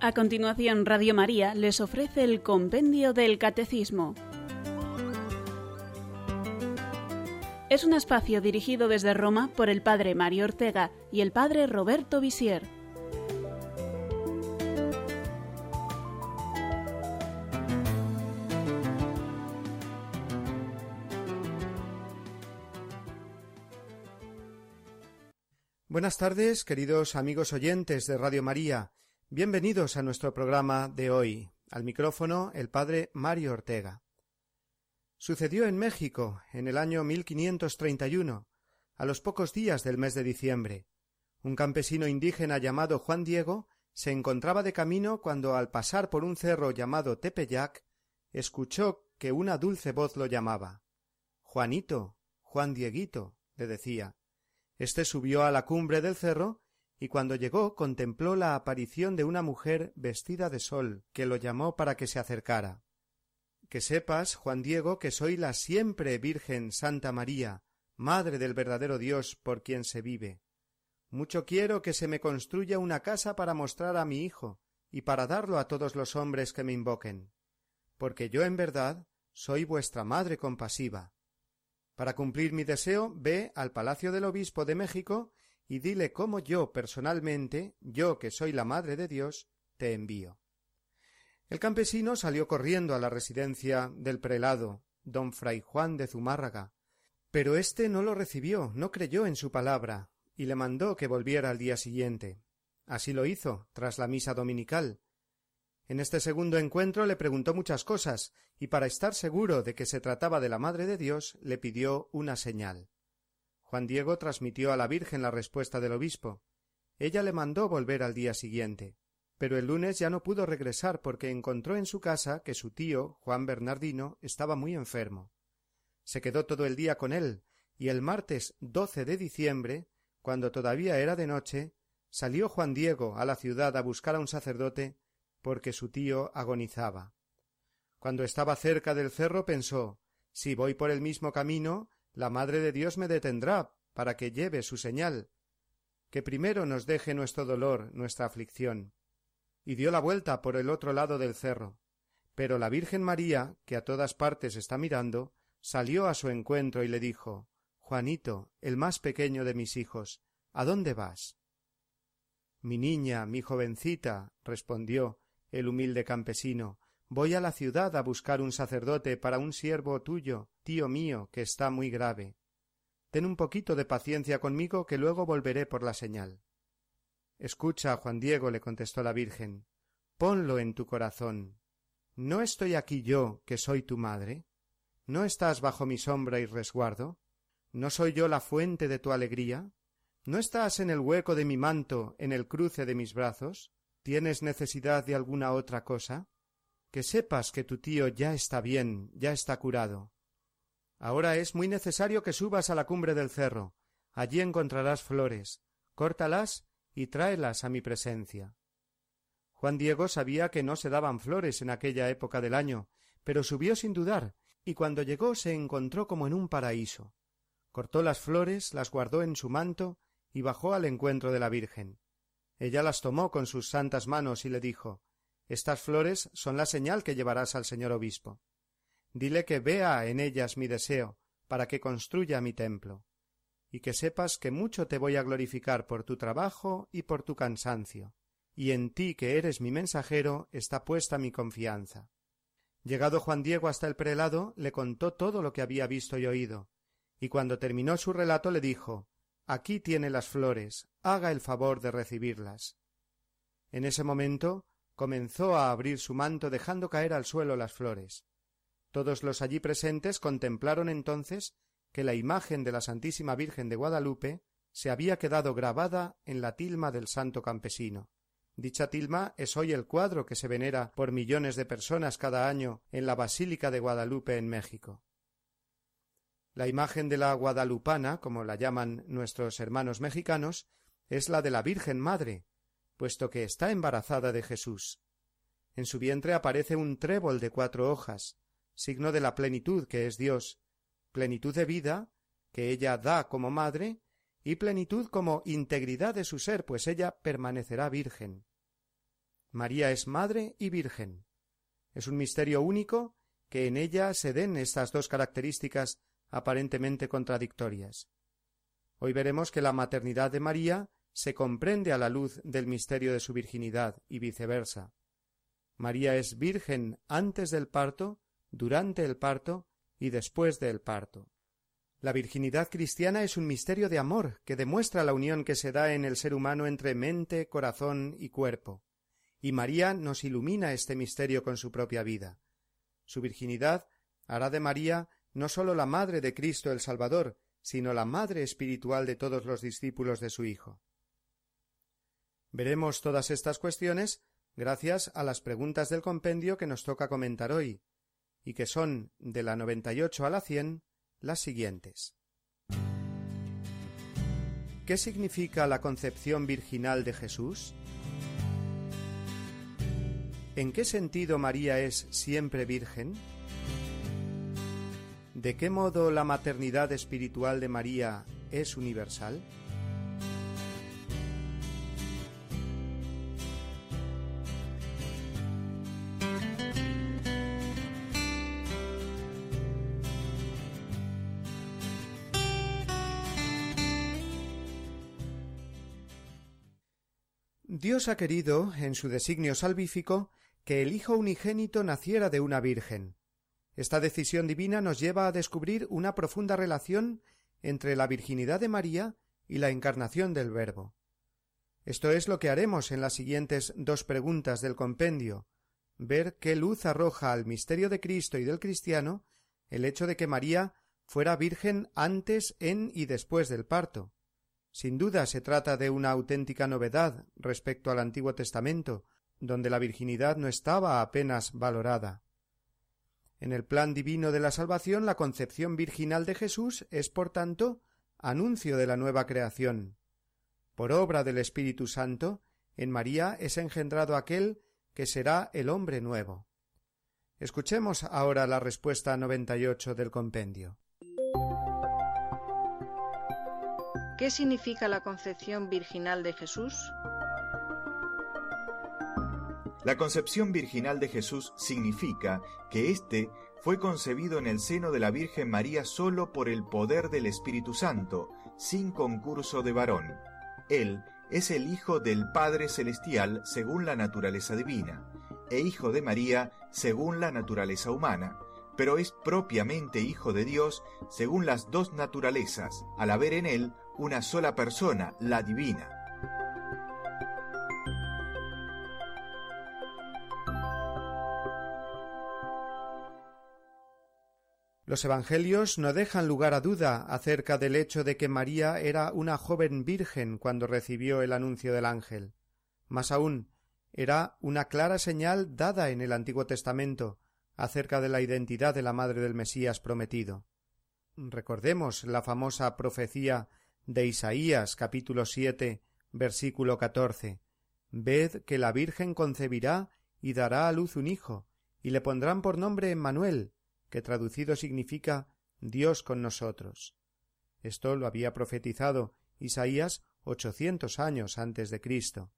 A continuación, Radio María les ofrece el Compendio del Catecismo. Es un espacio dirigido desde Roma por el Padre Mario Ortega y el Padre Roberto Visier. Buenas tardes, queridos amigos oyentes de Radio María. Bienvenidos a nuestro programa de hoy. Al micrófono el padre Mario Ortega. Sucedió en México en el año 1531, a los pocos días del mes de diciembre. Un campesino indígena llamado Juan Diego se encontraba de camino cuando al pasar por un cerro llamado Tepeyac escuchó que una dulce voz lo llamaba. Juanito, Juan Dieguito, le decía. Este subió a la cumbre del cerro y cuando llegó contempló la aparición de una mujer vestida de sol, que lo llamó para que se acercara. Que sepas, Juan Diego, que soy la siempre Virgen Santa María, Madre del verdadero Dios por quien se vive. Mucho quiero que se me construya una casa para mostrar a mi hijo, y para darlo a todos los hombres que me invoquen, porque yo en verdad soy vuestra madre compasiva. Para cumplir mi deseo, ve al palacio del obispo de México y dile cómo yo personalmente, yo que soy la Madre de Dios, te envío. El campesino salió corriendo a la residencia del prelado, don fray Juan de Zumárraga, pero éste no lo recibió, no creyó en su palabra, y le mandó que volviera al día siguiente. Así lo hizo, tras la misa dominical. En este segundo encuentro le preguntó muchas cosas, y para estar seguro de que se trataba de la Madre de Dios, le pidió una señal. Juan Diego transmitió a la Virgen la respuesta del obispo. Ella le mandó volver al día siguiente. Pero el lunes ya no pudo regresar porque encontró en su casa que su tío, Juan Bernardino, estaba muy enfermo. Se quedó todo el día con él, y el martes doce de diciembre, cuando todavía era de noche, salió Juan Diego a la ciudad a buscar a un sacerdote porque su tío agonizaba. Cuando estaba cerca del cerro pensó si voy por el mismo camino la Madre de Dios me detendrá para que lleve su señal, que primero nos deje nuestro dolor, nuestra aflicción. Y dio la vuelta por el otro lado del cerro. Pero la Virgen María, que a todas partes está mirando, salió a su encuentro y le dijo Juanito, el más pequeño de mis hijos, ¿a dónde vas? Mi niña, mi jovencita, respondió el humilde campesino, voy a la ciudad a buscar un sacerdote para un siervo tuyo, tío mío, que está muy grave. Ten un poquito de paciencia conmigo que luego volveré por la señal. Escucha, Juan Diego, le contestó la Virgen, ponlo en tu corazón. ¿No estoy aquí yo, que soy tu madre? ¿No estás bajo mi sombra y resguardo? ¿No soy yo la fuente de tu alegría? ¿No estás en el hueco de mi manto, en el cruce de mis brazos? ¿Tienes necesidad de alguna otra cosa? Que sepas que tu tío ya está bien, ya está curado. Ahora es muy necesario que subas a la cumbre del cerro. Allí encontrarás flores. Córtalas y tráelas a mi presencia. Juan Diego sabía que no se daban flores en aquella época del año, pero subió sin dudar, y cuando llegó se encontró como en un paraíso. Cortó las flores, las guardó en su manto y bajó al encuentro de la Virgen. Ella las tomó con sus santas manos y le dijo estas flores son la señal que llevarás al señor obispo. Dile que vea en ellas mi deseo, para que construya mi templo, y que sepas que mucho te voy a glorificar por tu trabajo y por tu cansancio, y en ti que eres mi mensajero está puesta mi confianza. Llegado Juan Diego hasta el prelado, le contó todo lo que había visto y oído, y cuando terminó su relato le dijo Aquí tiene las flores, haga el favor de recibirlas. En ese momento comenzó a abrir su manto dejando caer al suelo las flores. Todos los allí presentes contemplaron entonces que la imagen de la Santísima Virgen de Guadalupe se había quedado grabada en la tilma del santo campesino. Dicha tilma es hoy el cuadro que se venera por millones de personas cada año en la Basílica de Guadalupe en México. La imagen de la guadalupana, como la llaman nuestros hermanos mexicanos, es la de la Virgen Madre, puesto que está embarazada de Jesús. En su vientre aparece un trébol de cuatro hojas, signo de la plenitud que es Dios, plenitud de vida, que ella da como madre, y plenitud como integridad de su ser, pues ella permanecerá virgen. María es madre y virgen. Es un misterio único que en ella se den estas dos características aparentemente contradictorias. Hoy veremos que la maternidad de María se comprende a la luz del misterio de su virginidad y viceversa. María es virgen antes del parto, durante el parto y después del parto. La virginidad cristiana es un misterio de amor que demuestra la unión que se da en el ser humano entre mente, corazón y cuerpo. Y María nos ilumina este misterio con su propia vida. Su virginidad hará de María no sólo la madre de Cristo el Salvador, sino la madre espiritual de todos los discípulos de su Hijo. Veremos todas estas cuestiones gracias a las preguntas del compendio que nos toca comentar hoy, y que son de la noventa y ocho a la cien las siguientes. ¿Qué significa la concepción virginal de Jesús? ¿En qué sentido María es siempre virgen? ¿De qué modo la maternidad espiritual de María es universal? Dios ha querido, en su designio salvífico, que el Hijo unigénito naciera de una Virgen. Esta decisión divina nos lleva a descubrir una profunda relación entre la virginidad de María y la encarnación del Verbo. Esto es lo que haremos en las siguientes dos preguntas del compendio ver qué luz arroja al misterio de Cristo y del cristiano el hecho de que María fuera virgen antes, en y después del parto, sin duda se trata de una auténtica novedad respecto al Antiguo Testamento, donde la virginidad no estaba apenas valorada. En el plan divino de la salvación, la concepción virginal de Jesús es, por tanto, anuncio de la nueva creación. Por obra del Espíritu Santo, en María es engendrado aquel que será el hombre nuevo. Escuchemos ahora la respuesta noventa y ocho del compendio. ¿Qué significa la concepción virginal de Jesús? La concepción virginal de Jesús significa que éste fue concebido en el seno de la Virgen María solo por el poder del Espíritu Santo, sin concurso de varón. Él es el Hijo del Padre Celestial según la naturaleza divina, e Hijo de María según la naturaleza humana, pero es propiamente Hijo de Dios según las dos naturalezas, al haber en él una sola persona, la divina. Los Evangelios no dejan lugar a duda acerca del hecho de que María era una joven virgen cuando recibió el anuncio del ángel. Más aún, era una clara señal dada en el Antiguo Testamento acerca de la identidad de la madre del Mesías prometido. Recordemos la famosa profecía de Isaías capítulo siete versículo catorce Ved que la Virgen concebirá y dará a luz un hijo, y le pondrán por nombre Emmanuel, que traducido significa Dios con nosotros. Esto lo había profetizado Isaías ochocientos años antes de Cristo.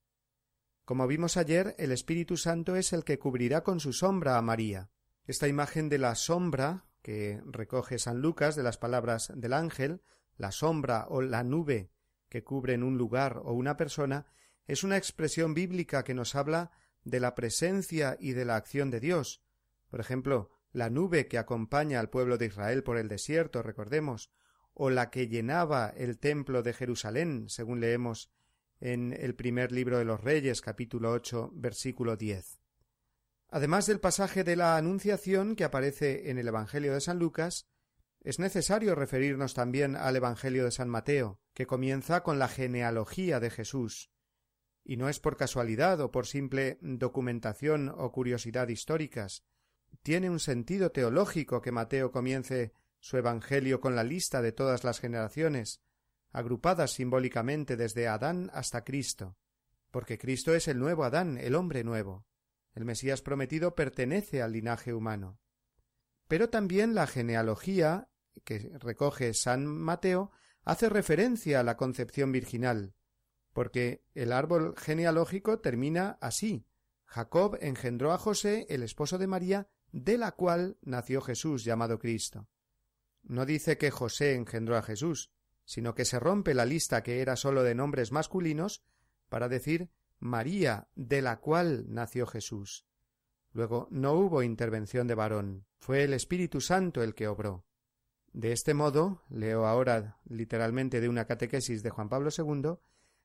Como vimos ayer, el Espíritu Santo es el que cubrirá con su sombra a María. Esta imagen de la sombra que recoge San Lucas de las palabras del ángel la sombra o la nube que cubren un lugar o una persona, es una expresión bíblica que nos habla de la presencia y de la acción de Dios. Por ejemplo, la nube que acompaña al pueblo de Israel por el desierto, recordemos, o la que llenaba el templo de Jerusalén, según leemos en el primer libro de los Reyes, capítulo ocho, versículo diez. Además del pasaje de la Anunciación que aparece en el Evangelio de San Lucas, es necesario referirnos también al Evangelio de San Mateo, que comienza con la genealogía de Jesús. Y no es por casualidad o por simple documentación o curiosidad históricas. Tiene un sentido teológico que Mateo comience su Evangelio con la lista de todas las generaciones, agrupadas simbólicamente desde Adán hasta Cristo, porque Cristo es el nuevo Adán, el hombre nuevo. El Mesías prometido pertenece al linaje humano. Pero también la genealogía que recoge San Mateo hace referencia a la concepción virginal, porque el árbol genealógico termina así Jacob engendró a José, el esposo de María, de la cual nació Jesús llamado Cristo. No dice que José engendró a Jesús, sino que se rompe la lista que era sólo de nombres masculinos para decir María, de la cual nació Jesús. Luego no hubo intervención de varón, fue el Espíritu Santo el que obró. De este modo, leo ahora literalmente de una catequesis de Juan Pablo II,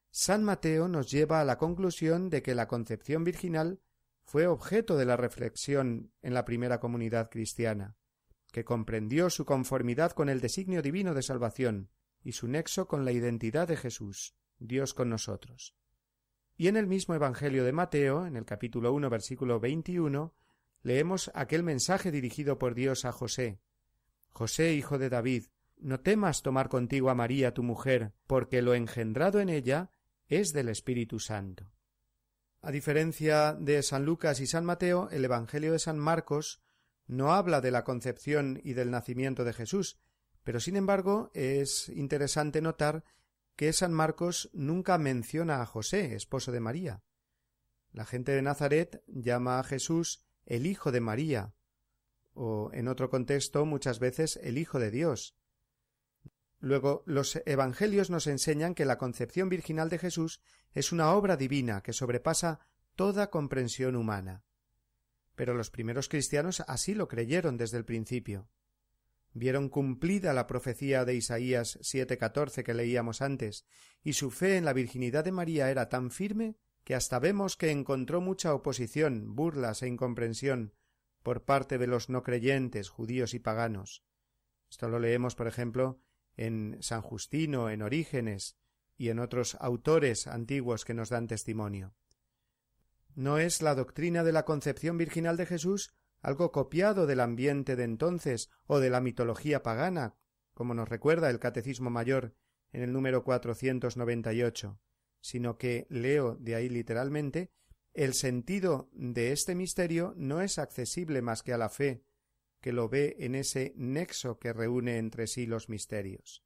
San Mateo nos lleva a la conclusión de que la concepción virginal fue objeto de la reflexión en la primera comunidad cristiana, que comprendió su conformidad con el designio divino de salvación y su nexo con la identidad de Jesús, Dios con nosotros. Y en el mismo Evangelio de Mateo, en el capítulo 1, versículo 21, leemos aquel mensaje dirigido por Dios a José. José, hijo de David, no temas tomar contigo a María tu mujer, porque lo engendrado en ella es del Espíritu Santo. A diferencia de San Lucas y San Mateo, el Evangelio de San Marcos no habla de la concepción y del nacimiento de Jesús, pero sin embargo es interesante notar que San Marcos nunca menciona a José, esposo de María. La gente de Nazaret llama a Jesús el Hijo de María, o en otro contexto muchas veces el Hijo de Dios. Luego, los Evangelios nos enseñan que la concepción virginal de Jesús es una obra divina que sobrepasa toda comprensión humana. Pero los primeros cristianos así lo creyeron desde el principio. Vieron cumplida la profecía de Isaías 7:14 que leíamos antes, y su fe en la virginidad de María era tan firme que hasta vemos que encontró mucha oposición, burlas e incomprensión por parte de los no creyentes, judíos y paganos. Esto lo leemos, por ejemplo, en San Justino, en Orígenes y en otros autores antiguos que nos dan testimonio. ¿No es la doctrina de la concepción virginal de Jesús algo copiado del ambiente de entonces o de la mitología pagana, como nos recuerda el Catecismo Mayor en el número 498, sino que, leo de ahí literalmente, el sentido de este misterio no es accesible más que a la fe que lo ve en ese nexo que reúne entre sí los misterios.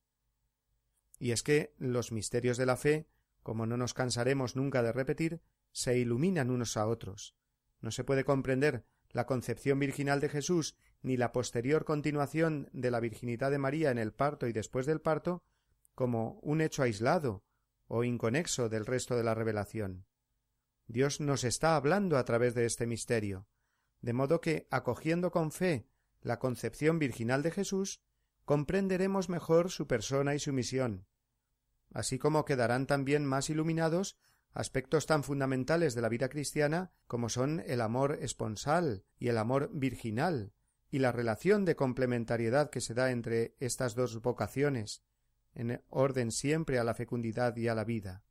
Y es que los misterios de la fe, como no nos cansaremos nunca de repetir, se iluminan unos a otros. No se puede comprender la concepción virginal de Jesús ni la posterior continuación de la virginidad de María en el parto y después del parto como un hecho aislado o inconexo del resto de la revelación. Dios nos está hablando a través de este misterio, de modo que, acogiendo con fe la concepción virginal de Jesús, comprenderemos mejor su persona y su misión, así como quedarán también más iluminados aspectos tan fundamentales de la vida cristiana como son el amor esponsal y el amor virginal, y la relación de complementariedad que se da entre estas dos vocaciones, en orden siempre a la fecundidad y a la vida.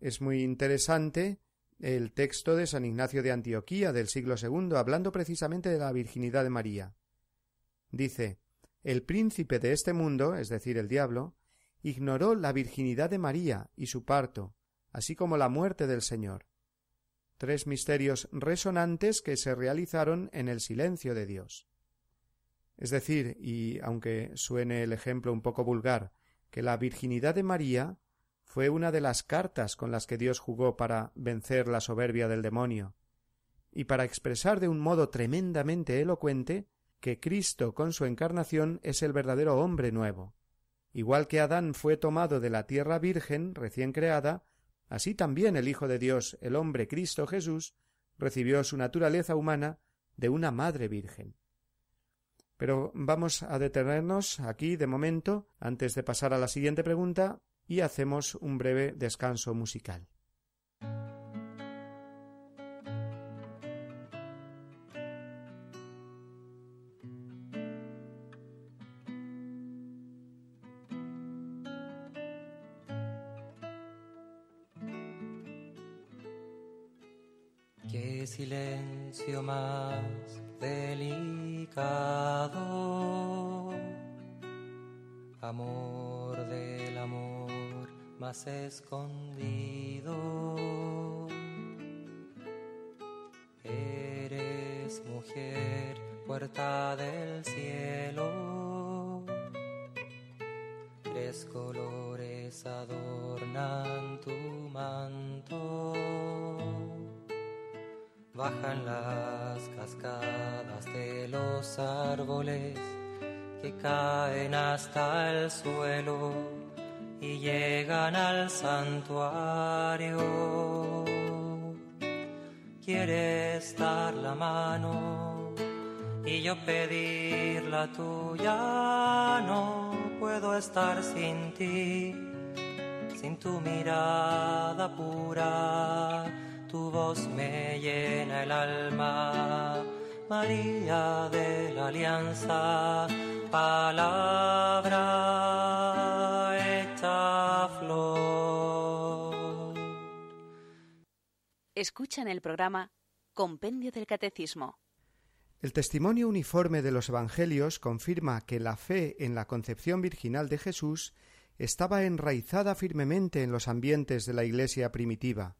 Es muy interesante el texto de San Ignacio de Antioquía del siglo II, hablando precisamente de la virginidad de María. Dice El príncipe de este mundo, es decir, el diablo, ignoró la virginidad de María y su parto, así como la muerte del Señor. Tres misterios resonantes que se realizaron en el silencio de Dios. Es decir, y aunque suene el ejemplo un poco vulgar, que la virginidad de María fue una de las cartas con las que Dios jugó para vencer la soberbia del demonio, y para expresar de un modo tremendamente elocuente que Cristo con su encarnación es el verdadero hombre nuevo. Igual que Adán fue tomado de la tierra virgen recién creada, así también el Hijo de Dios, el hombre Cristo Jesús, recibió su naturaleza humana de una madre virgen. Pero vamos a detenernos aquí de momento, antes de pasar a la siguiente pregunta, y hacemos un breve descanso musical. Tuya, no puedo estar sin ti, sin tu mirada pura, tu voz me llena el alma. María de la Alianza, palabra hecha flor. Escuchan el programa Compendio del Catecismo. El testimonio uniforme de los Evangelios confirma que la fe en la concepción virginal de Jesús estaba enraizada firmemente en los ambientes de la Iglesia primitiva.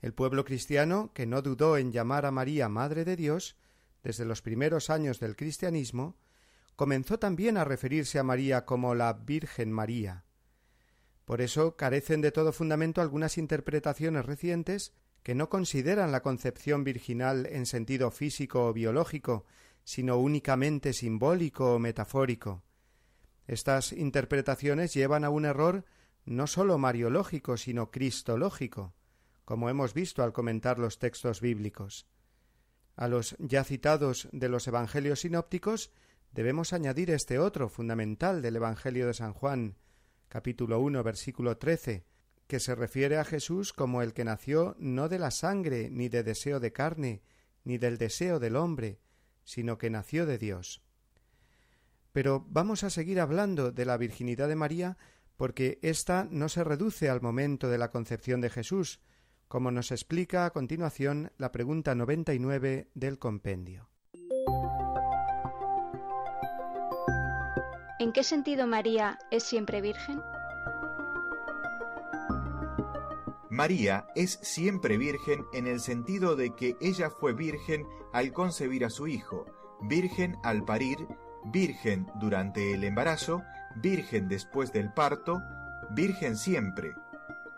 El pueblo cristiano, que no dudó en llamar a María Madre de Dios, desde los primeros años del cristianismo, comenzó también a referirse a María como la Virgen María. Por eso carecen de todo fundamento algunas interpretaciones recientes que no consideran la concepción virginal en sentido físico o biológico, sino únicamente simbólico o metafórico. Estas interpretaciones llevan a un error no sólo mariológico, sino cristológico, como hemos visto al comentar los textos bíblicos. A los ya citados de los Evangelios sinópticos debemos añadir este otro fundamental del Evangelio de San Juan, capítulo 1, versículo 13, que se refiere a Jesús como el que nació no de la sangre, ni de deseo de carne, ni del deseo del hombre, sino que nació de Dios. Pero vamos a seguir hablando de la virginidad de María porque ésta no se reduce al momento de la concepción de Jesús, como nos explica a continuación la pregunta 99 del compendio. ¿En qué sentido María es siempre virgen? María es siempre virgen en el sentido de que ella fue virgen al concebir a su hijo, virgen al parir, virgen durante el embarazo, virgen después del parto, virgen siempre.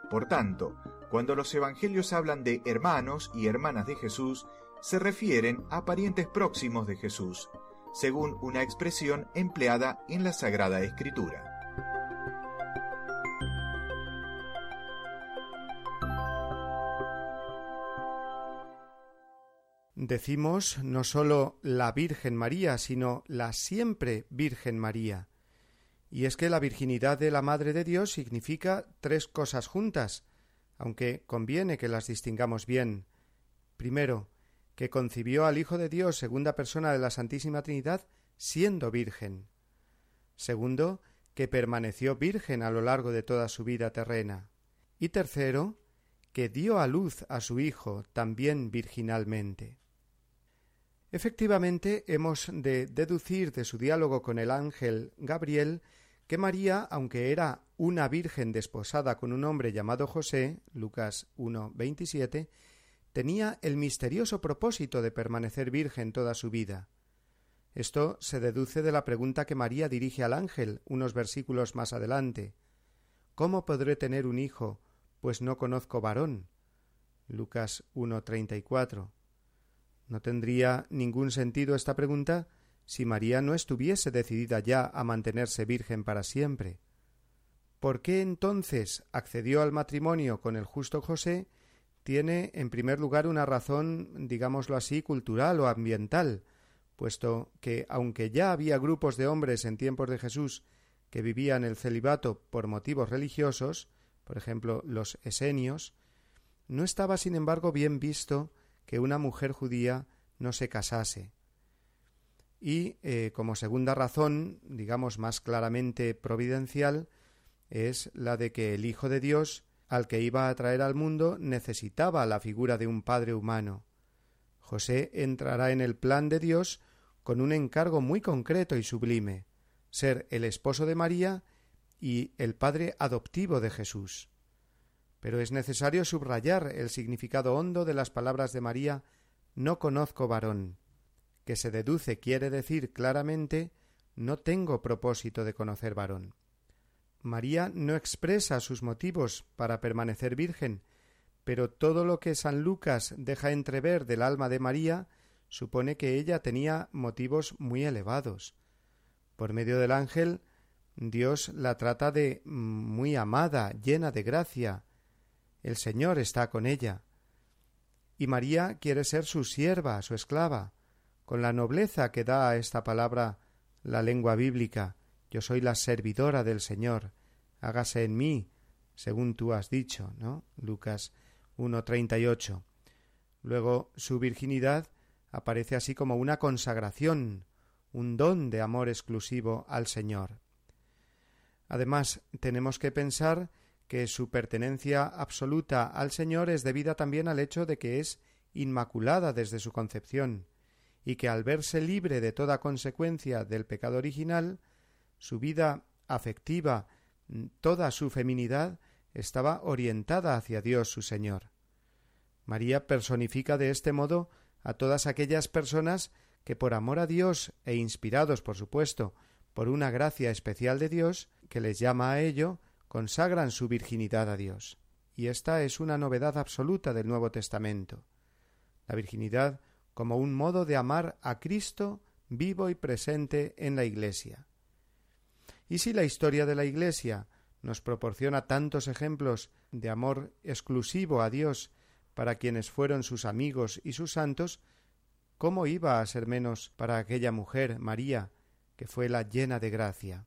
Por tanto, cuando los evangelios hablan de hermanos y hermanas de Jesús, se refieren a parientes próximos de Jesús, según una expresión empleada en la Sagrada Escritura. Decimos no sólo la Virgen María, sino la siempre Virgen María. Y es que la virginidad de la Madre de Dios significa tres cosas juntas, aunque conviene que las distingamos bien. Primero, que concibió al Hijo de Dios, segunda persona de la Santísima Trinidad, siendo virgen. Segundo, que permaneció virgen a lo largo de toda su vida terrena. Y tercero, que dio a luz a su Hijo también virginalmente. Efectivamente, hemos de deducir de su diálogo con el ángel Gabriel que María, aunque era una virgen desposada con un hombre llamado José, Lucas 1, tenía el misterioso propósito de permanecer virgen toda su vida. Esto se deduce de la pregunta que María dirige al ángel unos versículos más adelante. ¿Cómo podré tener un hijo, pues no conozco varón? Lucas 1.34. No tendría ningún sentido esta pregunta si María no estuviese decidida ya a mantenerse virgen para siempre. ¿Por qué entonces accedió al matrimonio con el justo José? tiene en primer lugar una razón, digámoslo así, cultural o ambiental, puesto que, aunque ya había grupos de hombres en tiempos de Jesús que vivían el celibato por motivos religiosos, por ejemplo los esenios, no estaba sin embargo bien visto que una mujer judía no se casase. Y eh, como segunda razón, digamos más claramente providencial, es la de que el Hijo de Dios, al que iba a traer al mundo, necesitaba la figura de un Padre humano. José entrará en el plan de Dios con un encargo muy concreto y sublime ser el esposo de María y el padre adoptivo de Jesús. Pero es necesario subrayar el significado hondo de las palabras de María no conozco varón que se deduce quiere decir claramente no tengo propósito de conocer varón. María no expresa sus motivos para permanecer virgen, pero todo lo que San Lucas deja entrever del alma de María supone que ella tenía motivos muy elevados. Por medio del ángel, Dios la trata de muy amada, llena de gracia. El Señor está con ella. Y María quiere ser su sierva, su esclava, con la nobleza que da a esta palabra la lengua bíblica. Yo soy la servidora del Señor. Hágase en mí, según tú has dicho, ¿no? Lucas 1.38. Luego su virginidad aparece así como una consagración, un don de amor exclusivo al Señor. Además, tenemos que pensar que su pertenencia absoluta al Señor es debida también al hecho de que es inmaculada desde su concepción, y que al verse libre de toda consecuencia del pecado original, su vida afectiva, toda su feminidad, estaba orientada hacia Dios su Señor. María personifica de este modo a todas aquellas personas que por amor a Dios e inspirados, por supuesto, por una gracia especial de Dios, que les llama a ello, consagran su virginidad a Dios. Y esta es una novedad absoluta del Nuevo Testamento. La virginidad como un modo de amar a Cristo vivo y presente en la Iglesia. Y si la historia de la Iglesia nos proporciona tantos ejemplos de amor exclusivo a Dios para quienes fueron sus amigos y sus santos, ¿cómo iba a ser menos para aquella mujer, María, que fue la llena de gracia?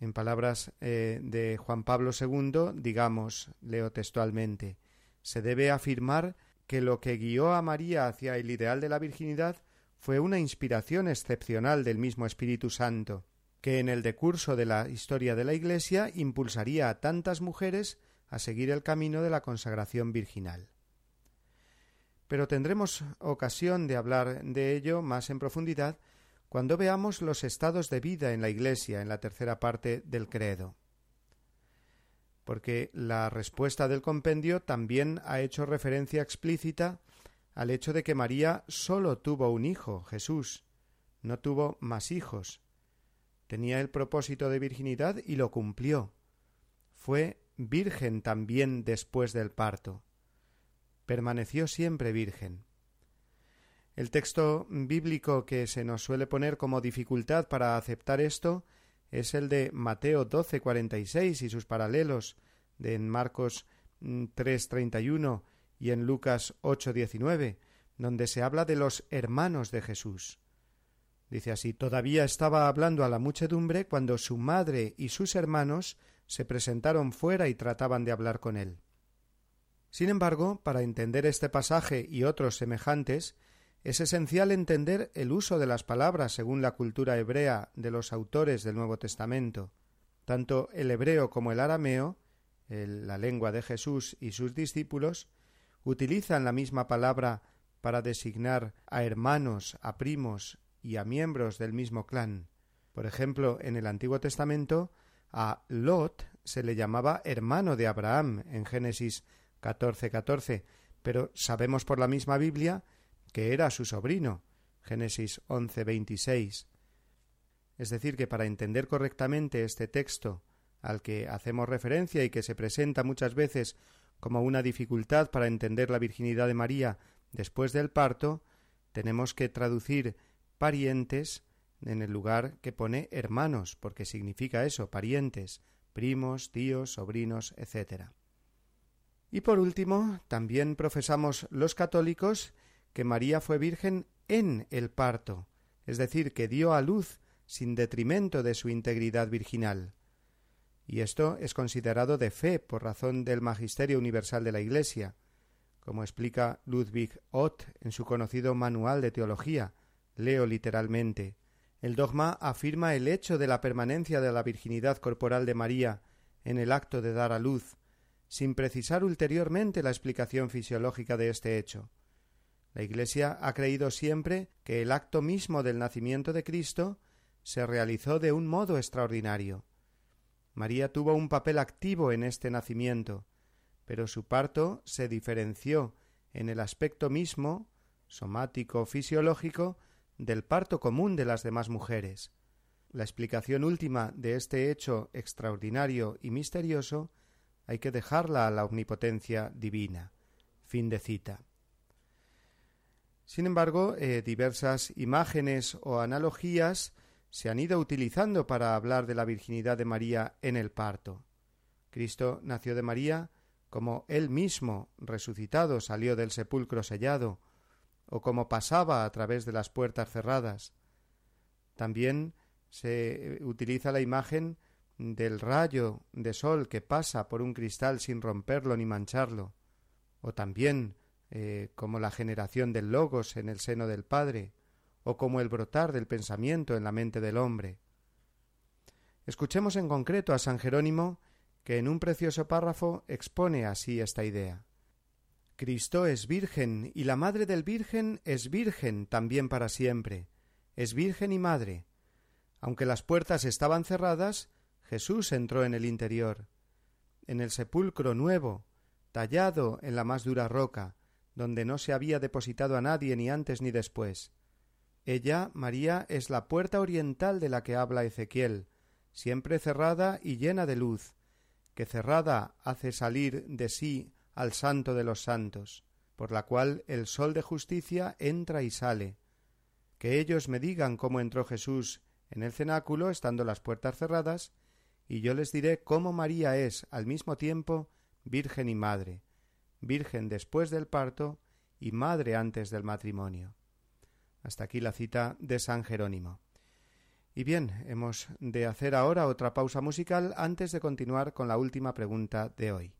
En palabras eh, de Juan Pablo II, digamos, leo textualmente, se debe afirmar que lo que guió a María hacia el ideal de la virginidad fue una inspiración excepcional del mismo Espíritu Santo, que en el decurso de la historia de la Iglesia impulsaría a tantas mujeres a seguir el camino de la consagración virginal. Pero tendremos ocasión de hablar de ello más en profundidad cuando veamos los estados de vida en la Iglesia en la tercera parte del credo. Porque la respuesta del compendio también ha hecho referencia explícita al hecho de que María sólo tuvo un hijo, Jesús, no tuvo más hijos. Tenía el propósito de virginidad y lo cumplió. Fue virgen también después del parto. Permaneció siempre virgen. El texto bíblico que se nos suele poner como dificultad para aceptar esto es el de Mateo 12:46 y sus paralelos de en Marcos 3:31 mm, y en Lucas 8:19, donde se habla de los hermanos de Jesús. Dice así, todavía estaba hablando a la muchedumbre cuando su madre y sus hermanos se presentaron fuera y trataban de hablar con él. Sin embargo, para entender este pasaje y otros semejantes, es esencial entender el uso de las palabras según la cultura hebrea de los autores del Nuevo Testamento. Tanto el hebreo como el arameo, la lengua de Jesús y sus discípulos, utilizan la misma palabra para designar a hermanos, a primos y a miembros del mismo clan. Por ejemplo, en el Antiguo Testamento a Lot se le llamaba hermano de Abraham en Génesis 14:14, pero sabemos por la misma Biblia que era su sobrino. Génesis 11:26. Es decir, que para entender correctamente este texto al que hacemos referencia y que se presenta muchas veces como una dificultad para entender la virginidad de María después del parto, tenemos que traducir parientes en el lugar que pone hermanos, porque significa eso, parientes, primos, tíos, sobrinos, etc. Y por último, también profesamos los católicos que María fue virgen en el parto, es decir, que dio a luz sin detrimento de su integridad virginal. Y esto es considerado de fe por razón del Magisterio Universal de la Iglesia, como explica Ludwig Ott en su conocido Manual de Teología. Leo literalmente el dogma afirma el hecho de la permanencia de la virginidad corporal de María en el acto de dar a luz, sin precisar ulteriormente la explicación fisiológica de este hecho. La Iglesia ha creído siempre que el acto mismo del nacimiento de Cristo se realizó de un modo extraordinario. María tuvo un papel activo en este nacimiento, pero su parto se diferenció en el aspecto mismo, somático fisiológico, del parto común de las demás mujeres. La explicación última de este hecho extraordinario y misterioso hay que dejarla a la omnipotencia divina. Fin de cita. Sin embargo, eh, diversas imágenes o analogías se han ido utilizando para hablar de la virginidad de María en el parto. Cristo nació de María como él mismo, resucitado, salió del sepulcro sellado, o como pasaba a través de las puertas cerradas. También se utiliza la imagen del rayo de sol que pasa por un cristal sin romperlo ni mancharlo, o también eh, como la generación del logos en el seno del Padre, o como el brotar del pensamiento en la mente del hombre. Escuchemos en concreto a San Jerónimo, que en un precioso párrafo expone así esta idea. Cristo es virgen y la madre del virgen es virgen también para siempre, es virgen y madre. Aunque las puertas estaban cerradas, Jesús entró en el interior, en el sepulcro nuevo, tallado en la más dura roca, donde no se había depositado a nadie ni antes ni después. Ella, María, es la puerta oriental de la que habla Ezequiel, siempre cerrada y llena de luz, que cerrada hace salir de sí al santo de los santos, por la cual el sol de justicia entra y sale. Que ellos me digan cómo entró Jesús en el cenáculo, estando las puertas cerradas, y yo les diré cómo María es al mismo tiempo Virgen y Madre, Virgen después del parto y Madre antes del matrimonio. Hasta aquí la cita de San Jerónimo. Y bien, hemos de hacer ahora otra pausa musical antes de continuar con la última pregunta de hoy.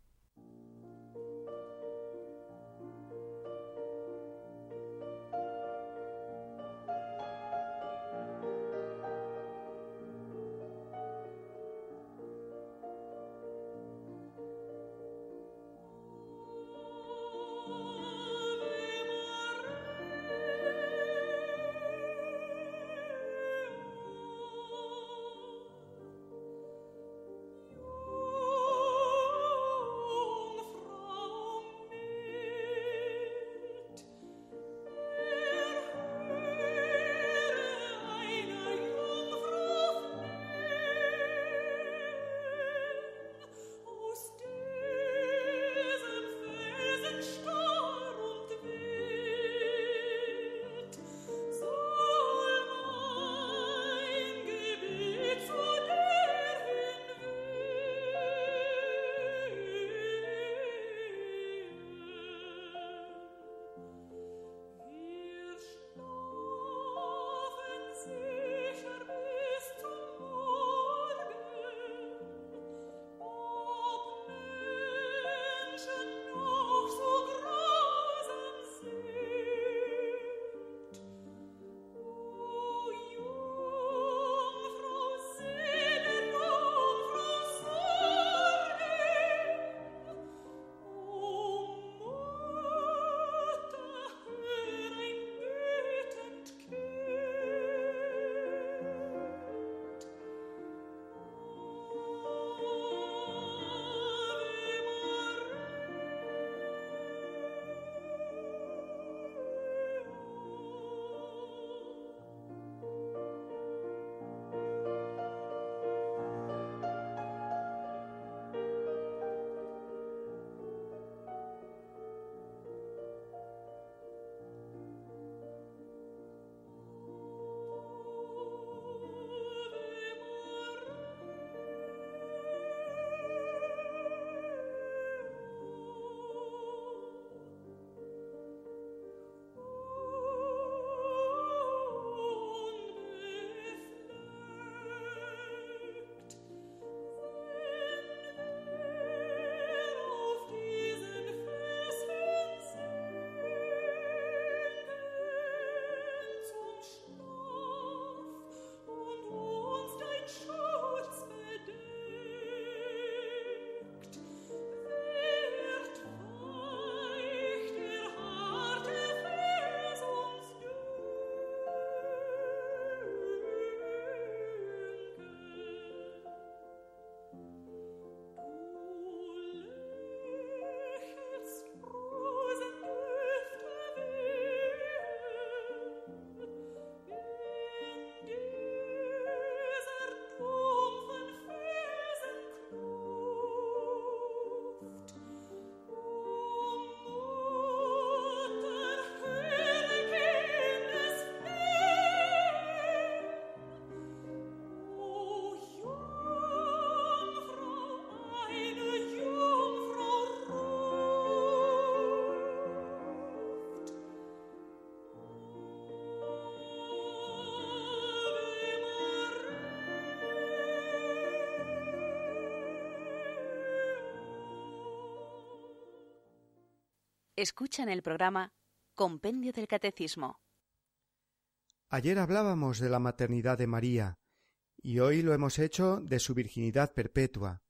Escuchan el programa Compendio del Catecismo. Ayer hablábamos de la maternidad de María, y hoy lo hemos hecho de su virginidad perpetua.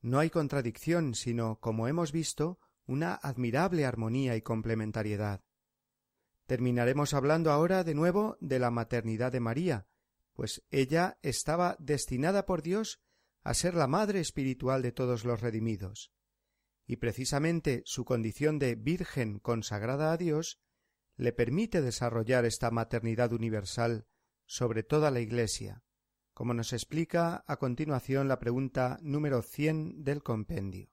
No hay contradicción, sino, como hemos visto, una admirable armonía y complementariedad. Terminaremos hablando ahora de nuevo de la maternidad de María, pues ella estaba destinada por Dios a ser la madre espiritual de todos los redimidos y precisamente su condición de Virgen consagrada a Dios le permite desarrollar esta maternidad universal sobre toda la Iglesia, como nos explica a continuación la pregunta número cien del compendio.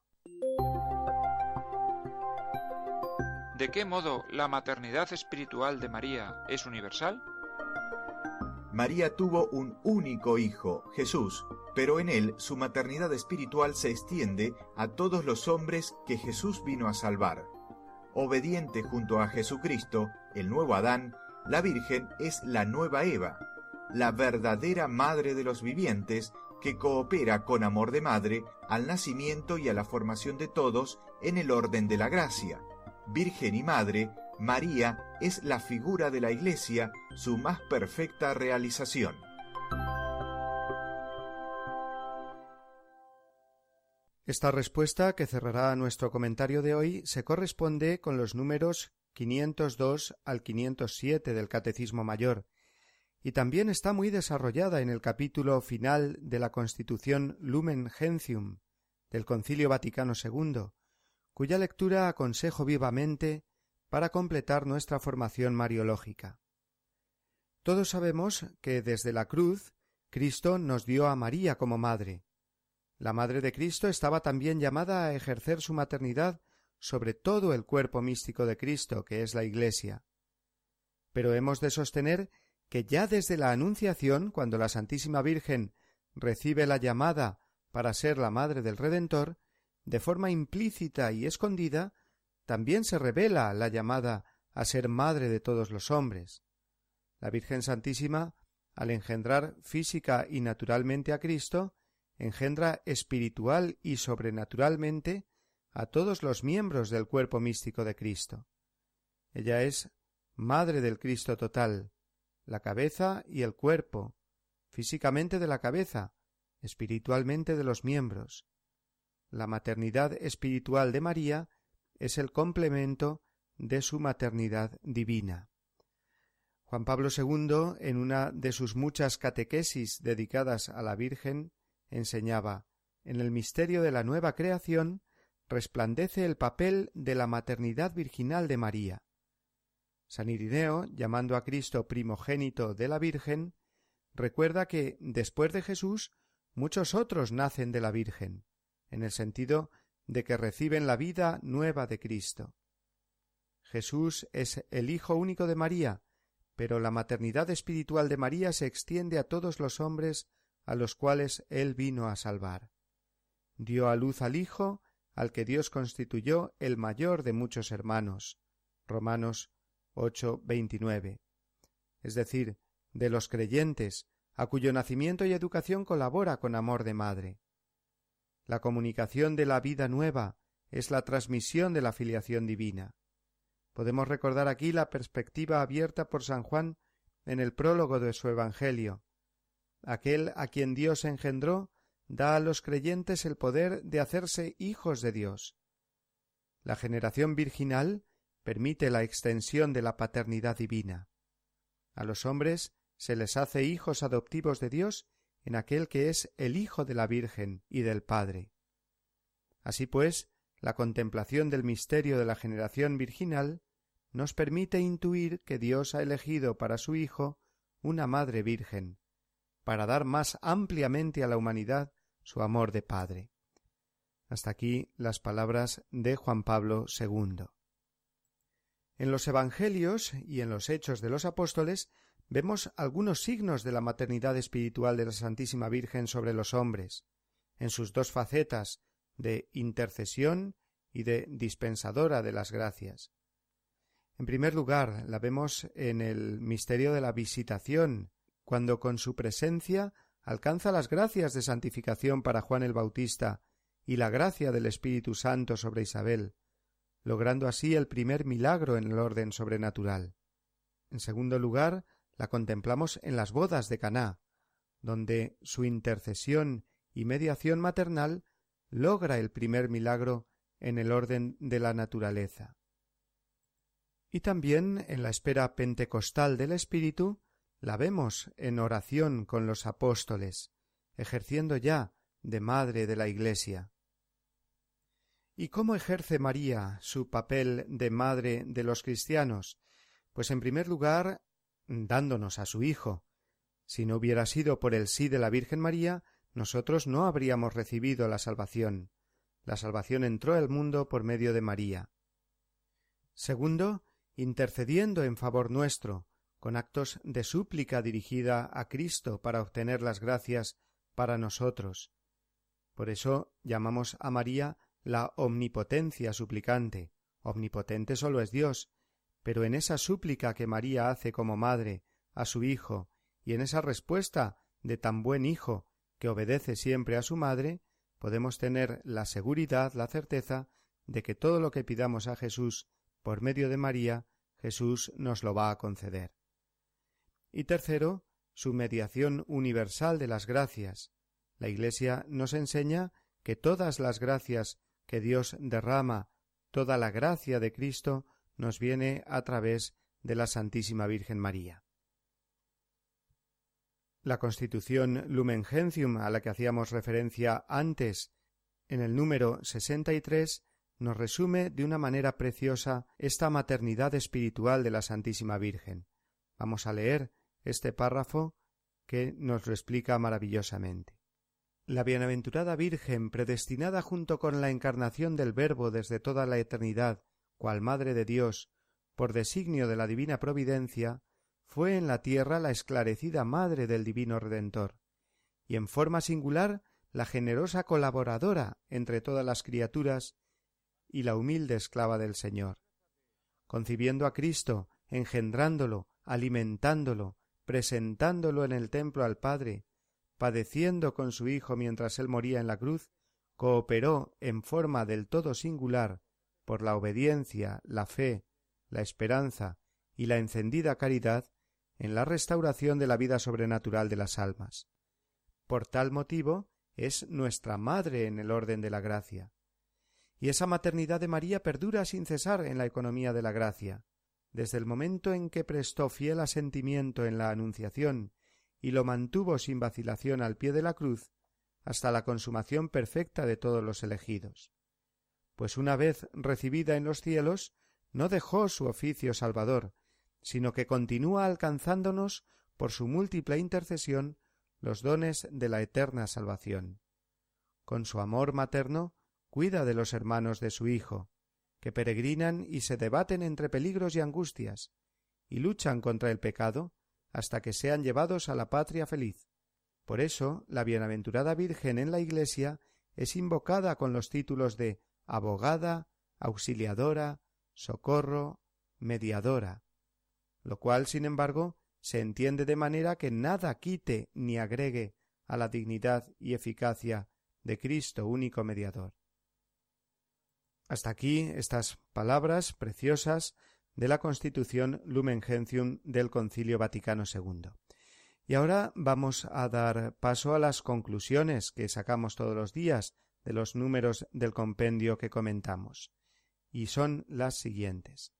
¿De qué modo la maternidad espiritual de María es universal? María tuvo un único hijo, Jesús, pero en él su maternidad espiritual se extiende a todos los hombres que Jesús vino a salvar. Obediente junto a Jesucristo, el nuevo Adán, la Virgen es la nueva Eva, la verdadera madre de los vivientes que coopera con amor de madre al nacimiento y a la formación de todos en el orden de la gracia. Virgen y Madre María es la figura de la Iglesia, su más perfecta realización. Esta respuesta que cerrará nuestro comentario de hoy se corresponde con los números 502 al 507 del Catecismo Mayor, y también está muy desarrollada en el capítulo final de la Constitución Lumen Gentium del Concilio Vaticano II, cuya lectura aconsejo vivamente para completar nuestra formación mariológica. Todos sabemos que desde la cruz Cristo nos dio a María como madre. La madre de Cristo estaba también llamada a ejercer su maternidad sobre todo el cuerpo místico de Cristo, que es la Iglesia. Pero hemos de sostener que ya desde la Anunciación, cuando la Santísima Virgen recibe la llamada para ser la madre del Redentor, de forma implícita y escondida, también se revela la llamada a ser madre de todos los hombres. La Virgen Santísima, al engendrar física y naturalmente a Cristo, engendra espiritual y sobrenaturalmente a todos los miembros del cuerpo místico de Cristo. Ella es madre del Cristo total, la cabeza y el cuerpo, físicamente de la cabeza, espiritualmente de los miembros. La maternidad espiritual de María es el complemento de su maternidad divina. Juan Pablo II, en una de sus muchas catequesis dedicadas a la Virgen, enseñaba en el misterio de la nueva creación resplandece el papel de la maternidad virginal de María. San Irineo, llamando a Cristo primogénito de la Virgen, recuerda que después de Jesús muchos otros nacen de la Virgen, en el sentido de que reciben la vida nueva de Cristo. Jesús es el Hijo único de María, pero la maternidad espiritual de María se extiende a todos los hombres a los cuales Él vino a salvar. Dio a luz al Hijo, al que Dios constituyó el mayor de muchos hermanos. Romanos 8, 29. Es decir, de los creyentes, a cuyo nacimiento y educación colabora con amor de madre. La comunicación de la vida nueva es la transmisión de la filiación divina. Podemos recordar aquí la perspectiva abierta por San Juan en el prólogo de su Evangelio. Aquel a quien Dios engendró da a los creyentes el poder de hacerse hijos de Dios. La generación virginal permite la extensión de la paternidad divina. A los hombres se les hace hijos adoptivos de Dios en aquel que es el Hijo de la Virgen y del Padre. Así pues, la contemplación del misterio de la generación virginal nos permite intuir que Dios ha elegido para su Hijo una Madre Virgen, para dar más ampliamente a la humanidad su amor de Padre. Hasta aquí las palabras de Juan Pablo II. En los Evangelios y en los Hechos de los Apóstoles vemos algunos signos de la maternidad espiritual de la Santísima Virgen sobre los hombres, en sus dos facetas de intercesión y de dispensadora de las gracias. En primer lugar, la vemos en el misterio de la visitación, cuando con su presencia alcanza las gracias de santificación para Juan el Bautista y la gracia del Espíritu Santo sobre Isabel, logrando así el primer milagro en el orden sobrenatural. En segundo lugar, la contemplamos en las bodas de Caná, donde su intercesión y mediación maternal logra el primer milagro en el orden de la naturaleza. Y también en la espera pentecostal del Espíritu la vemos en oración con los apóstoles, ejerciendo ya de madre de la Iglesia. ¿Y cómo ejerce María su papel de madre de los cristianos? Pues en primer lugar, dándonos a su Hijo. Si no hubiera sido por el sí de la Virgen María, nosotros no habríamos recibido la salvación. La salvación entró al mundo por medio de María. Segundo, intercediendo en favor nuestro, con actos de súplica dirigida a Cristo para obtener las gracias para nosotros. Por eso llamamos a María la omnipotencia suplicante. Omnipotente solo es Dios, pero en esa súplica que María hace como madre a su Hijo y en esa respuesta de tan buen Hijo que obedece siempre a su madre, podemos tener la seguridad, la certeza de que todo lo que pidamos a Jesús por medio de María, Jesús nos lo va a conceder. Y tercero, su mediación universal de las gracias. La Iglesia nos enseña que todas las gracias que Dios derrama, toda la gracia de Cristo, nos viene a través de la Santísima Virgen María. La Constitución Lumen Gentium a la que hacíamos referencia antes, en el número 63, nos resume de una manera preciosa esta maternidad espiritual de la Santísima Virgen. Vamos a leer este párrafo que nos lo explica maravillosamente. La bienaventurada Virgen, predestinada junto con la encarnación del Verbo desde toda la eternidad, cual Madre de Dios, por designio de la divina providencia, fue en la tierra la esclarecida madre del divino Redentor, y en forma singular la generosa colaboradora entre todas las criaturas y la humilde esclava del Señor. Concibiendo a Cristo, engendrándolo, alimentándolo, presentándolo en el templo al Padre, padeciendo con su Hijo mientras él moría en la cruz, cooperó en forma del todo singular, por la obediencia, la fe, la esperanza y la encendida caridad, en la restauración de la vida sobrenatural de las almas. Por tal motivo es nuestra madre en el orden de la gracia. Y esa maternidad de María perdura sin cesar en la economía de la gracia, desde el momento en que prestó fiel asentimiento en la Anunciación y lo mantuvo sin vacilación al pie de la cruz, hasta la consumación perfecta de todos los elegidos. Pues una vez recibida en los cielos, no dejó su oficio salvador, sino que continúa alcanzándonos por su múltiple intercesión los dones de la eterna salvación. Con su amor materno cuida de los hermanos de su Hijo, que peregrinan y se debaten entre peligros y angustias, y luchan contra el pecado hasta que sean llevados a la patria feliz. Por eso la bienaventurada Virgen en la Iglesia es invocada con los títulos de abogada, auxiliadora, socorro, mediadora, lo cual, sin embargo, se entiende de manera que nada quite ni agregue a la dignidad y eficacia de Cristo único mediador. Hasta aquí estas palabras preciosas de la Constitución Lumen Gentium del Concilio Vaticano II. Y ahora vamos a dar paso a las conclusiones que sacamos todos los días de los números del compendio que comentamos, y son las siguientes.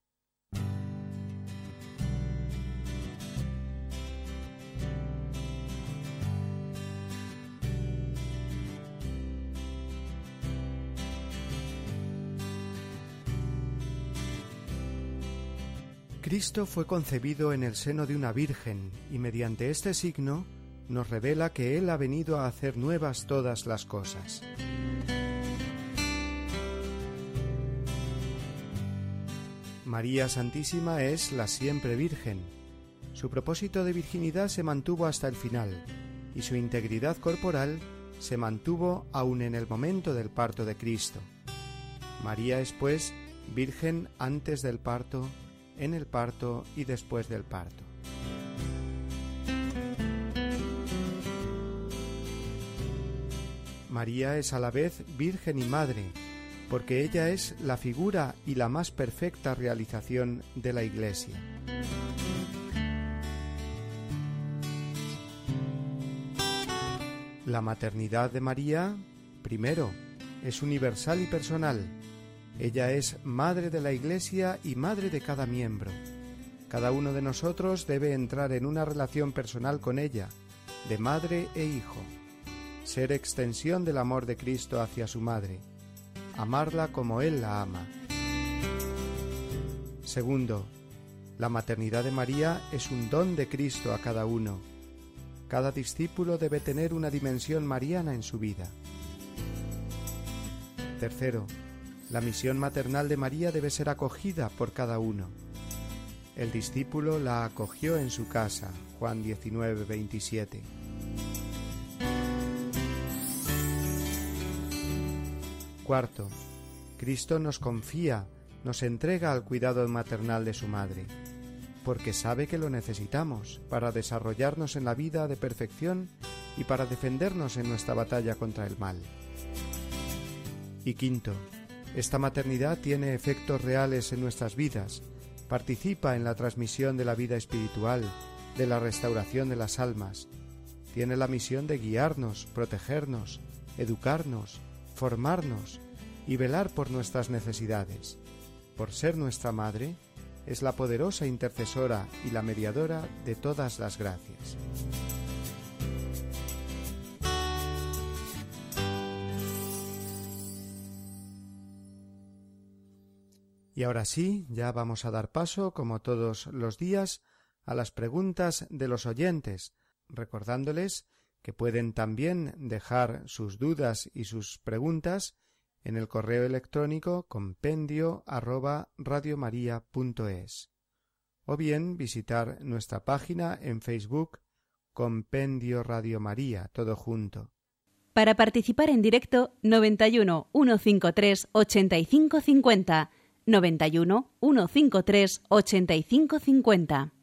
Cristo fue concebido en el seno de una Virgen y mediante este signo nos revela que Él ha venido a hacer nuevas todas las cosas. María Santísima es la siempre Virgen. Su propósito de virginidad se mantuvo hasta el final y su integridad corporal se mantuvo aun en el momento del parto de Cristo. María es, pues, Virgen antes del parto en el parto y después del parto. María es a la vez Virgen y Madre, porque ella es la figura y la más perfecta realización de la Iglesia. La maternidad de María, primero, es universal y personal. Ella es madre de la Iglesia y madre de cada miembro. Cada uno de nosotros debe entrar en una relación personal con ella, de madre e hijo, ser extensión del amor de Cristo hacia su madre, amarla como Él la ama. Segundo, la maternidad de María es un don de Cristo a cada uno. Cada discípulo debe tener una dimensión mariana en su vida. Tercero, la misión maternal de María debe ser acogida por cada uno. El discípulo la acogió en su casa, Juan 19, 27. Cuarto, Cristo nos confía, nos entrega al cuidado maternal de su madre, porque sabe que lo necesitamos para desarrollarnos en la vida de perfección y para defendernos en nuestra batalla contra el mal. Y quinto, esta maternidad tiene efectos reales en nuestras vidas, participa en la transmisión de la vida espiritual, de la restauración de las almas, tiene la misión de guiarnos, protegernos, educarnos, formarnos y velar por nuestras necesidades. Por ser nuestra madre, es la poderosa intercesora y la mediadora de todas las gracias. Y ahora sí, ya vamos a dar paso, como todos los días, a las preguntas de los oyentes, recordándoles que pueden también dejar sus dudas y sus preguntas en el correo electrónico compendio arroba radiomaria.es o bien visitar nuestra página en Facebook Compendio Radio María, todo junto. Para participar en directo 91 153 8550 91 153 8550.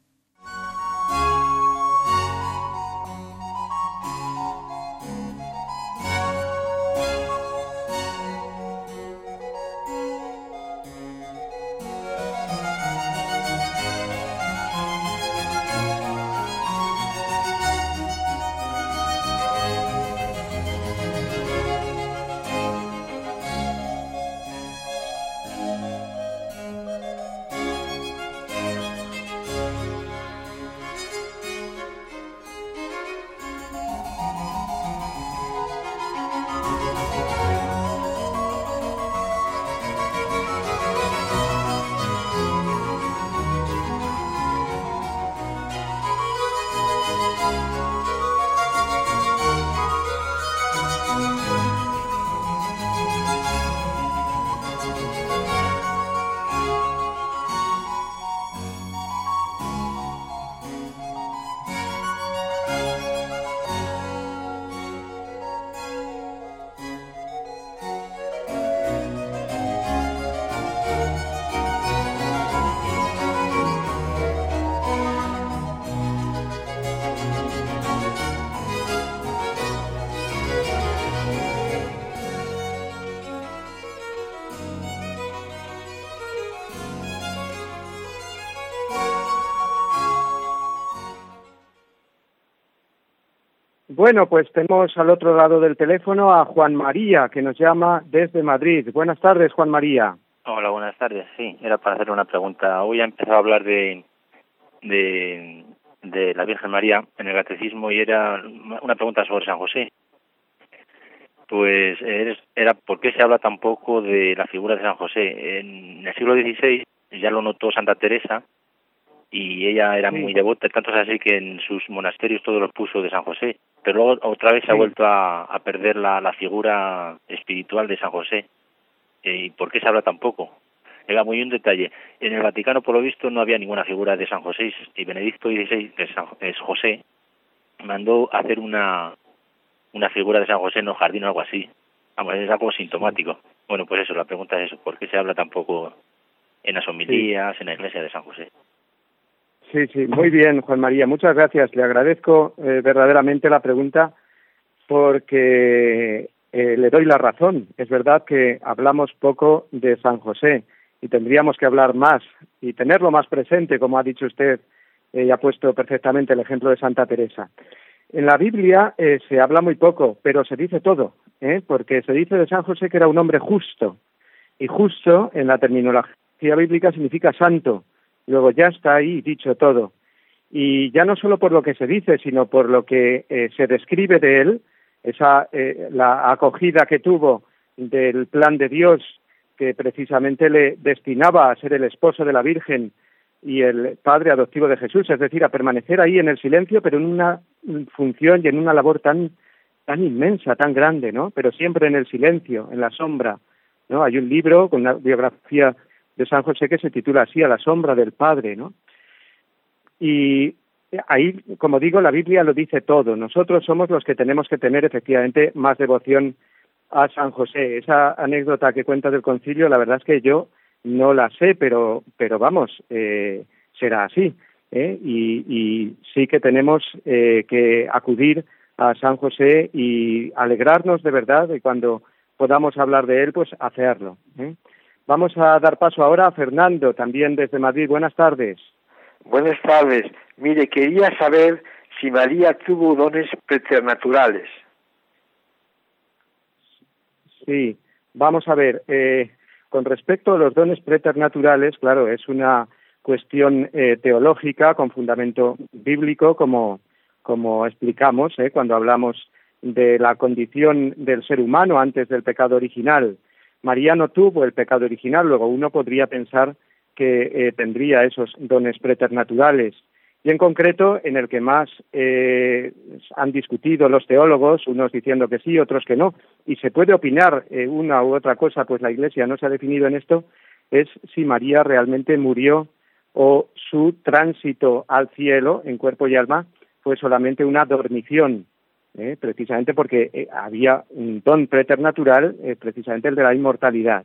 Bueno, pues tenemos al otro lado del teléfono a Juan María, que nos llama desde Madrid. Buenas tardes, Juan María. Hola, buenas tardes. Sí, era para hacer una pregunta. Hoy ha empezado a hablar de, de, de la Virgen María en el catecismo y era una pregunta sobre San José. Pues era por qué se habla tan poco de la figura de San José. En el siglo XVI ya lo notó Santa Teresa y ella era muy devota, tanto es así que en sus monasterios todos los puso de San José, pero luego otra vez se ha vuelto a, a perder la, la, figura espiritual de San José. Eh, ¿Y por qué se habla tan poco? Era muy un detalle. En el Vaticano, por lo visto, no había ninguna figura de San José y Benedicto XVI, que es, es José, mandó hacer una, una figura de San José en un jardín o algo así. Vamos, es algo sintomático. Bueno, pues eso, la pregunta es eso, ¿por qué se habla tan poco en las homilías, en la iglesia de San José? Sí, sí, muy bien, Juan María. Muchas gracias. Le agradezco eh, verdaderamente la pregunta porque eh, le doy la razón. Es verdad que hablamos poco de San José y tendríamos que hablar más y tenerlo más presente, como ha dicho usted eh, y ha puesto perfectamente el ejemplo de Santa Teresa. En la Biblia eh, se habla muy poco, pero se dice todo, porque se dice de San José que era un hombre justo. Y justo en la terminología bíblica significa santo. Luego ya está ahí dicho todo. Y ya no solo por lo que se dice, sino por lo que se describe de él, esa eh, la acogida que tuvo del plan de Dios que precisamente le destinaba a ser el esposo de la Virgen y el padre adoptivo de Jesús, es decir, a permanecer ahí en el silencio, pero en una función y en una labor tan tan inmensa, tan grande, ¿no? Pero siempre en el silencio, en la sombra, ¿no? Hay un libro con una biografía de San José que se titula así, A la sombra del Padre, ¿no? Y ahí, como digo, la Biblia lo dice todo. Nosotros somos los que tenemos que tener efectivamente más devoción a San José. Esa anécdota que cuenta del concilio, la verdad es que yo no la sé, pero, pero vamos, eh, será así. ¿eh? Y, y, sí que tenemos eh, que acudir a San José y alegrarnos de verdad de cuando podamos hablar de él, pues hacerlo. Vamos a dar paso ahora a Fernando, también desde Madrid. Buenas tardes. Buenas tardes. Mire, quería saber si María tuvo dones preternaturales. Sí, vamos a ver. Eh, con respecto a los dones preternaturales, claro, es una cuestión eh, teológica con fundamento bíblico, como, como explicamos eh, cuando hablamos de la condición del ser humano antes del pecado original. María no tuvo el pecado original, luego uno podría pensar que eh, tendría esos dones preternaturales. Y en concreto en el que más eh, han discutido los teólogos, unos diciendo que sí, otros que no, y se puede opinar eh, una u otra cosa, pues la Iglesia no se ha definido en esto, es si María realmente murió o su tránsito al cielo en cuerpo y alma fue solamente una dormición, eh, precisamente porque había un don preternatural, precisamente el de la inmortalidad.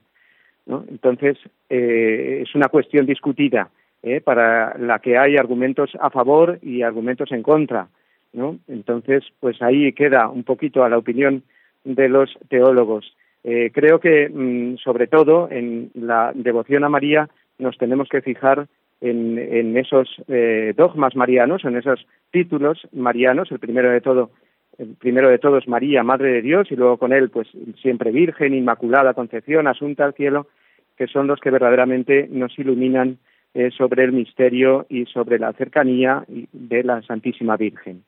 Entonces, es una cuestión discutida ¿eh? para la que hay argumentos a favor y argumentos en contra. ¿no? Entonces, pues ahí queda un poquito a la opinión de los teólogos. Eh, creo que, mm, sobre todo, en la devoción a María nos tenemos que fijar en, en esos eh, dogmas marianos, en esos títulos marianos. El primero de todo, primero de todos, María, Madre de Dios, y luego con él, pues siempre Virgen, Inmaculada Concepción, Asunta al Cielo, que son los que verdaderamente nos iluminan eh, sobre el misterio y sobre la cercanía de la Santísima Virgen.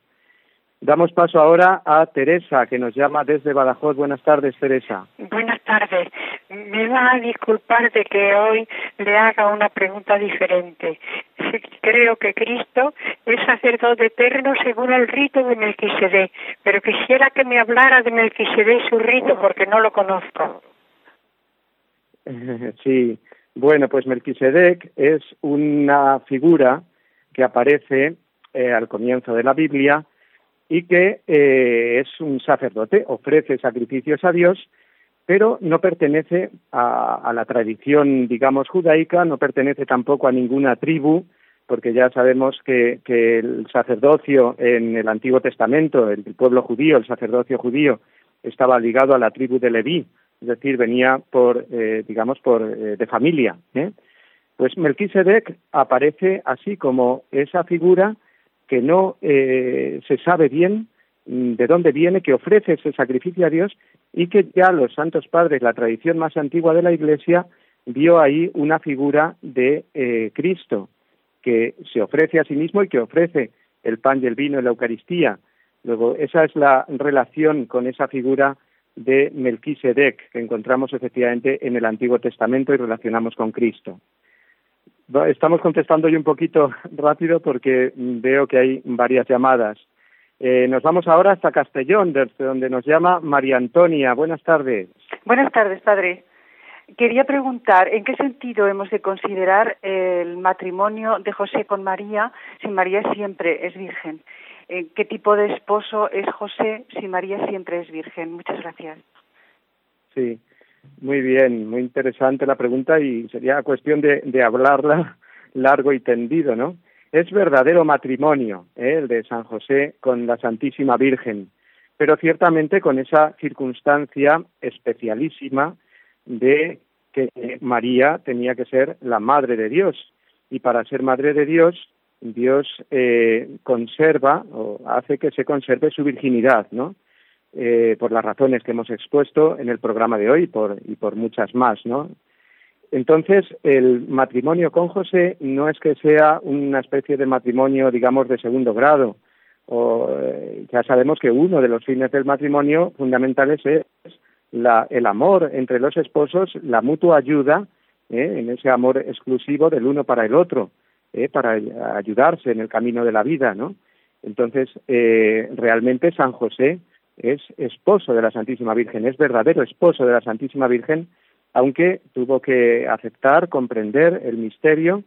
Damos paso ahora a Teresa, que nos llama desde Badajoz. Buenas tardes, Teresa. Buenas tardes. Me va a disculpar de que hoy le haga una pregunta diferente. Creo que Cristo es sacerdote eterno según el rito de Melquisedec, pero quisiera que me hablara de Melquisedec y su rito porque no lo conozco. Sí, bueno, pues Melquisedec es una figura que aparece eh, al comienzo de la Biblia y que eh, es un sacerdote, ofrece sacrificios a Dios, pero no pertenece a, la tradición, digamos, judaica, no pertenece tampoco a ninguna tribu, porque ya sabemos que, que el sacerdocio en el Antiguo Testamento, el pueblo judío, el sacerdocio judío, estaba ligado a la tribu de Leví, es decir, venía por, eh, digamos, por eh, de familia. ¿eh? Pues Melquisedec aparece así como esa figura que no se sabe bien mm, de dónde viene, que ofrece ese sacrificio a Dios y que ya los santos padres, la tradición más antigua de la Iglesia, vio ahí una figura de Cristo que se ofrece a sí mismo y que ofrece el pan y el vino en la Eucaristía. Luego, esa es la relación con esa figura de Melquisedec, que encontramos efectivamente en el Antiguo Testamento y relacionamos con Cristo. Estamos contestando yo un poquito rápido porque veo que hay varias llamadas. Eh, nos vamos ahora hasta Castellón, desde donde nos llama María Antonia. Buenas tardes. Buenas tardes, padre. Quería preguntar, ¿en qué sentido hemos de considerar el matrimonio de José con María si María siempre es virgen? Eh, qué tipo de esposo es José si María siempre es virgen. Muchas gracias. Sí, muy bien, muy interesante la pregunta y sería cuestión de, de hablarla largo y tendido, ¿no? Es verdadero matrimonio ¿eh? el de San José con la Santísima Virgen. pero ciertamente con esa circunstancia especialísima de que María tenía que ser la madre de Dios y para ser madre de Dios Dios eh, conserva o hace que se conserve su virginidad, ¿no? Eh, por las razones que hemos expuesto en el programa de hoy por, y por muchas más, ¿no? Entonces, el matrimonio con José no es que sea una especie de matrimonio, digamos, de segundo grado. O, eh, ya sabemos que uno de los fines del matrimonio fundamentales es la, el amor entre los esposos, la mutua ayuda, ¿eh? en ese amor exclusivo del uno para el otro, ¿eh? para ayudarse en el camino de la vida, ¿no? Entonces, realmente San José es esposo de la Santísima Virgen, es verdadero esposo de la Santísima Virgen aunque tuvo que aceptar, comprender el misterio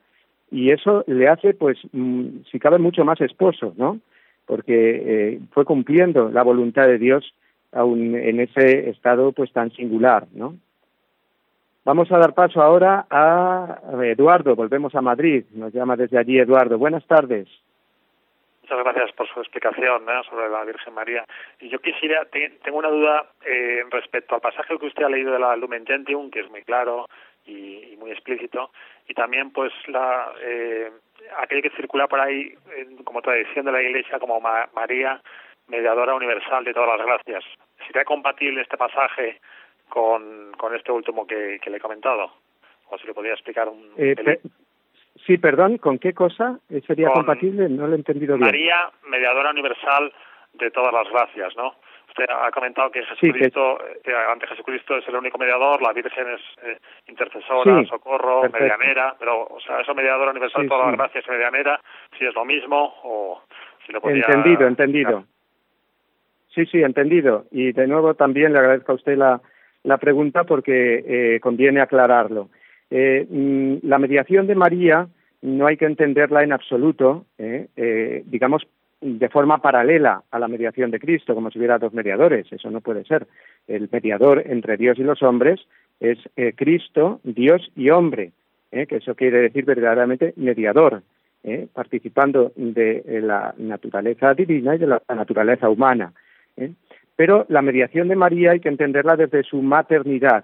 y eso le hace, pues, mm, si cabe, mucho más esposo, ¿no? Porque eh, fue cumpliendo la voluntad de Dios aún en ese estado, pues, tan singular, ¿no? Vamos a dar paso ahora a Eduardo, volvemos a Madrid, nos llama desde allí Eduardo. Buenas tardes. Muchas gracias por su explicación sobre la Virgen María. Y yo quisiera, tengo una duda eh, respecto al pasaje que usted ha leído de la Lumen Gentium, que es muy claro y, muy explícito, y también pues la eh, aquello que circula por ahí como tradición de la Iglesia como María, mediadora universal de todas las gracias. ¿Sería compatible este pasaje con, con este último que, le he comentado? O si le podría explicar un... Eh, Sí, perdón, ¿con qué cosa sería compatible? No lo he entendidido bien. María, mediadora universal de todas las gracias, ¿no? Usted ha comentado que Jesucristo, eh, ante Jesucristo es el único mediador, la Virgen es eh, intercesora, socorro, medianera, pero, o sea, eso mediadora universal de todas las gracias y medianera, si es lo mismo o si lo podría... Entendido, entendido. Sí, sí, entendido. Y de nuevo también le agradezco a usted la, la pregunta porque eh, conviene aclararlo. Eh, mm, la mediación de María no hay que entenderla en absoluto, eh, eh, digamos, de forma paralela a la mediación de Cristo, como si hubiera dos mediadores. Eso no puede ser. El mediador entre Dios y los hombres es Cristo, Dios y hombre, que eso quiere decir verdaderamente mediador, participando de la naturaleza divina y de la naturaleza humana. Pero la mediación de María hay que entenderla desde su maternidad.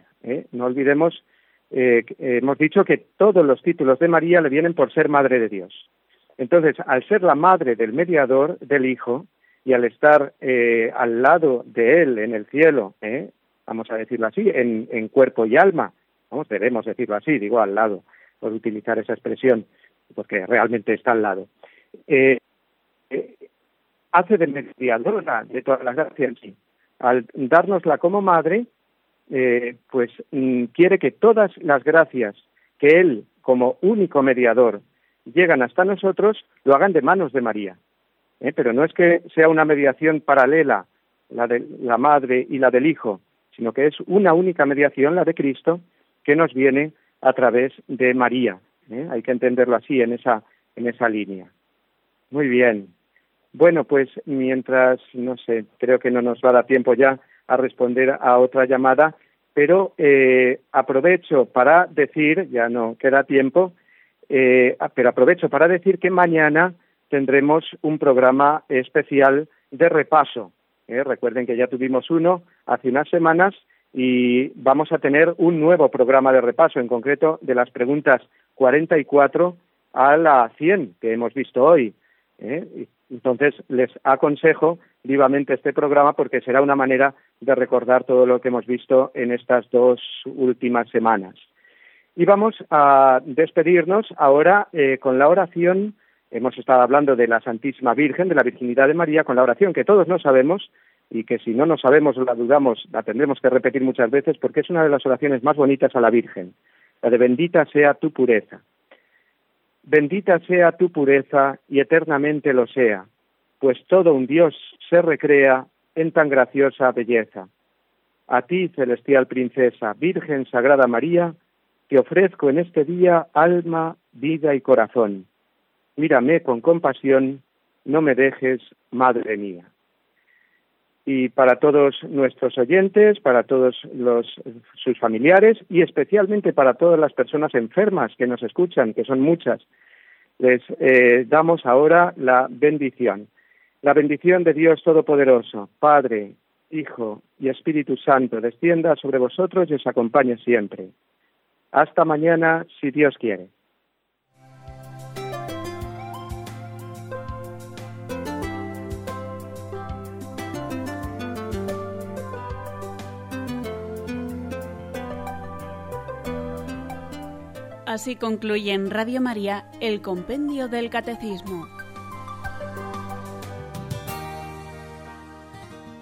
No olvidemos eh, hemos dicho que todos los títulos de María le vienen por ser madre de Dios. Entonces, al ser la madre del mediador, del Hijo, y al estar eh, al lado de Él en el cielo, eh, vamos a decirlo así, en, cuerpo y alma, vamos, debemos decirlo así, digo al lado, por utilizar esa expresión, porque realmente está al lado, hace de mediadora de todas las gracias, sí. Al dárnosla como madre, eh, pues mm, quiere que todas las gracias que Él, como único mediador, llegan hasta nosotros, lo hagan de manos de María. ¿eh? Pero no es que sea una mediación paralela, la de la madre y la del hijo, sino que es una única mediación, la de Cristo, que nos viene a través de María. ¿eh? Hay que entenderlo así, en esa, en esa línea. Muy bien. Bueno, pues mientras, no sé, creo que no nos va a dar tiempo ya a responder a otra llamada, pero eh, aprovecho para decir, ya no queda tiempo, eh, pero aprovecho para decir que mañana tendremos un programa especial de repaso. Eh, recuerden que ya tuvimos uno hace unas semanas y vamos a tener un nuevo programa de repaso, en concreto de las preguntas 44 a la 100 que hemos visto hoy. Entonces, les aconsejo vivamente este programa porque será una manera de recordar todo lo que hemos visto en estas dos últimas semanas. Y vamos a despedirnos ahora eh, con la oración. Hemos estado hablando de la Santísima Virgen, de la Virginidad de María, con la oración que todos no sabemos y que si no nos sabemos o la dudamos, la tendremos que repetir muchas veces porque es una de las oraciones más bonitas a la Virgen, la de bendita sea tu pureza. Bendita sea tu pureza y eternamente lo sea, pues todo un Dios se recrea en tan graciosa belleza. A ti, celestial princesa, Virgen Sagrada María, te ofrezco en este día alma, vida y corazón. Mírame con compasión, no me dejes, Madre mía. Y para todos nuestros oyentes, para todos los, sus familiares y especialmente para todas las personas enfermas que nos escuchan, que son muchas, les eh, damos ahora la bendición. La bendición de Dios Todopoderoso, Padre, Hijo y Espíritu Santo, descienda sobre vosotros y os acompañe siempre. Hasta mañana, si Dios quiere. Así concluye en Radio María el Compendio del Catecismo.